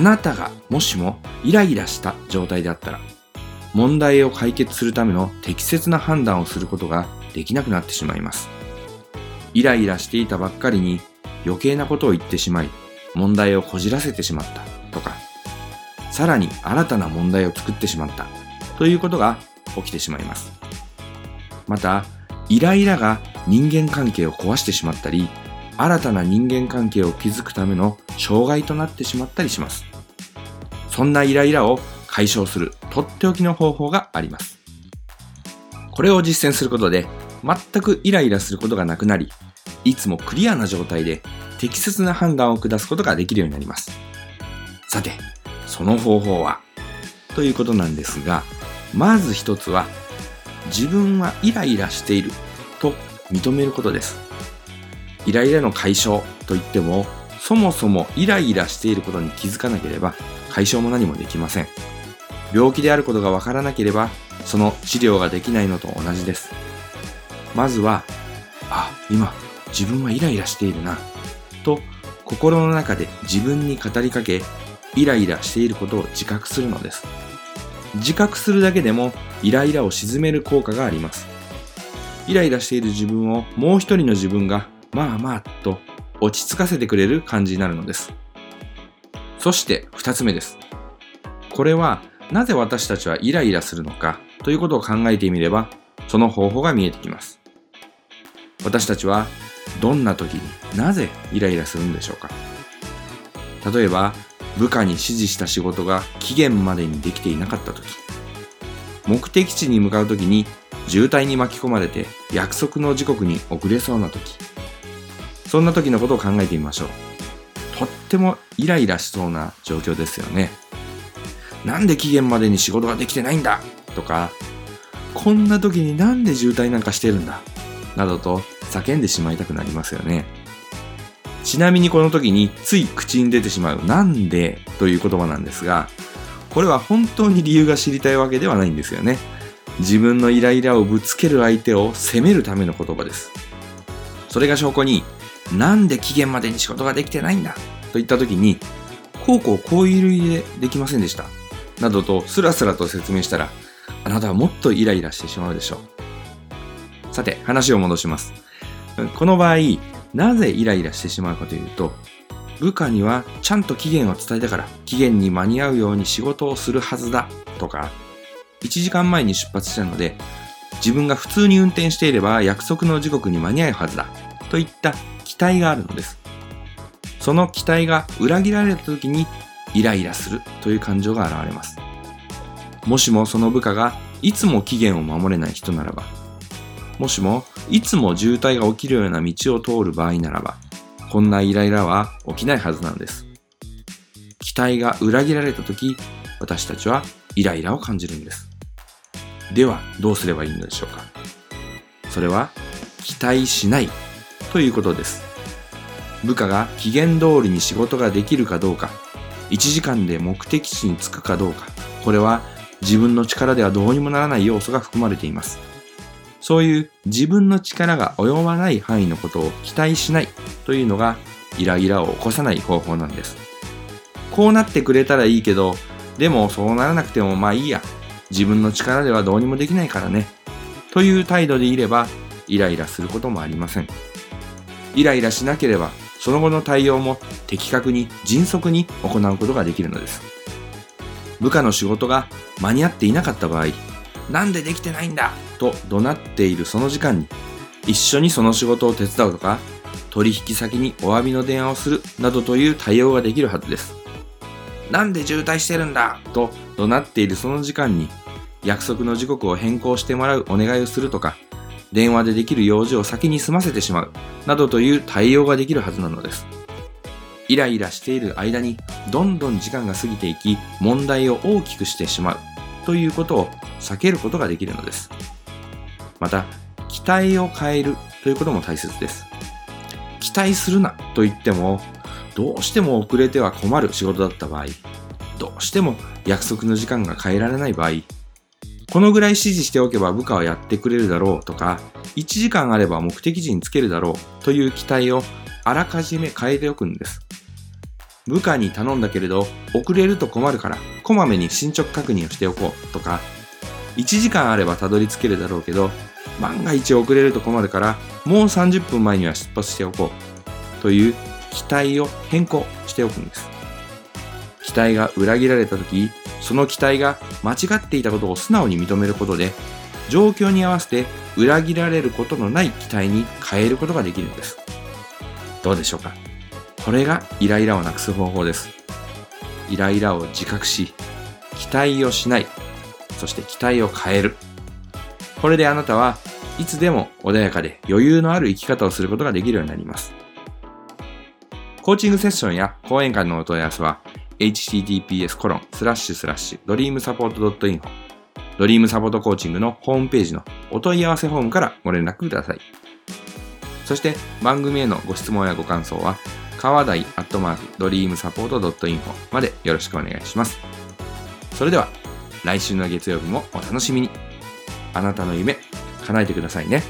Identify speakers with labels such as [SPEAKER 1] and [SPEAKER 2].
[SPEAKER 1] あなたがもしもイライラした状態であったら問題を解決するための適切な判断をすることができなくなってしまいます。イライラしていたばっかりに余計なことを言ってしまい、問題をこじらせてしまったとか、さらに新たな問題を作ってしまったということが起きてしまいます。また、イライラが人間関係を壊してしまったり、新たな人間関係を築くための障害となってしまったりします。そんなイライラを解消するとっておきの方法があります。これを実践することで全くイライラすることがなくなり、いつもクリアな状態で適切な判断を下すことができるようになります。さて、その方法は？ということなんですが、まず一つは自分はイライラしていると認めることです。イライラの解消といっても、そもそもイライラしていることに気づかなければ解消も何もできません。病気であることがわからなければ、その治療ができないのと同じです。まずは、あ、今、自分はイライラしているな、と心の中で自分に語りかけ、イライラしていることを自覚するのです。自覚するだけでもイライラを鎮める効果があります。イライラしている自分をもう一人の自分がまあまあと落ち着かせてくれる感じになるのです。そして二つ目です。これはなぜ私たちはイライラするのかということを考えてみれば、その方法が見えてきます。私たちはどんな時になぜイライラするんでしょうか例えば、部下に指示した仕事が期限までにできていなかった時、目的地に向かう時に渋滞に巻き込まれて約束の時刻に遅れそうな時、そんな時のことを考えてみましょう。とってもイライラしそうな状況ですよね。なんで期限までに仕事ができてないんだ？とか、こんな時になんで渋滞なんかしてるんだ？などと叫んでしまいたくなりますよね。ちなみにこの時につい口に出てしまうなんでという言葉なんですが、これは本当に理由が知りたいわけではないんですよね。自分のイライラをぶつける相手を責めるための言葉です。それが証拠に、なんで期限までに仕事ができてないんだ？と言った時に、こうこうこういう理由でできませんでしたなどとスラスラと説明したら、あなたはもっとイライラしてしまうでしょう。さて、話を戻します。この場合、なぜイライラしてしまうかというと、部下にはちゃんと期限を伝えたから、期限に間に合うように仕事をするはずだとか、1時間前に出発したので、自分が普通に運転していれば約束の時刻に間に合うはずだといった待があるのです。その期待が裏切られた時にイライラするという感情が現れます。もしもその部下がいつも期限を守れない人ならば、もしもいつも渋滞が起きるような道を通る場合ならば、こんなイライラは起きないはずなんです。期待が裏切られた時、私たちはイライラを感じるんです。では、どうすればいいのでしょうかそれは、期待しないということです。部下が期限通りに仕事ができるかどうか1時間で目的地に着くかどうか、これは自分の力ではどうにもならない要素が含まれています。そういう自分の力が及ばない範囲のことを期待しないというのがイライラを起こさない方法なんです。こうなってくれたらいいけど、でもそうならなくてもまあいいや。自分の力ではどうにもできないからね。という態度でいればイライラすることもありません。イライラしなければその後の対応も的確に迅速に行うことができるのです。部下の仕事が間に合っていなかった場合、なんでできてないんだ？と怒鳴っているその時間に、一緒にその仕事を手伝うとか、取引先にお詫びの電話をするなどという対応ができるはずです。なんで渋滞してるんだ？と怒鳴っているその時間に、約束の時刻を変更してもらうお願いをするとか、電話でできる用事を先に済ませてしまう、などという対応ができるはずなのです。イライラしている間にどんどん時間が過ぎていき問題を大きくしてしまうということを避けることができるのですまた期待を変えるということも大切です期待するなと言ってもどうしても遅れては困る仕事だった場合どうしても約束の時間が変えられない場合このぐらい指示しておけば部下はやってくれるだろうとか1時間あれば目的地につけるだろうという期待をあらかじめ変えておくんです。部下に頼んだけれど遅れると困るからこまめに進捗確認をしておこうとか1時間あればたどり着けるだろうけど万が一遅れると困るからもう30分前には出発しておこうという期待を変更しておくんです。期待が裏切られた時その期待が間違っていたことを素直に認めることで状況に合わせて裏切られることのない期待に変えることができるんですどうでしょうか？これがイライラをなくす方法です。イライラを自覚し、期待をしない、そして期待を変える。これであなたはいつでも穏やかで余裕のある生き方をすることができるようになります。コーチングセッションや講演会のお問い合わせは https コロンスラッシュスラッシュドリームサポート .info ドリームサポートコーチングのホームページのお問い合わせフォームからご連絡ください。そして番組へのご質問やご感想は川台アットマークドリームサポート .info までよろしくお願いします。それでは来週の月曜日もお楽しみに。あなたの夢叶えてくださいね。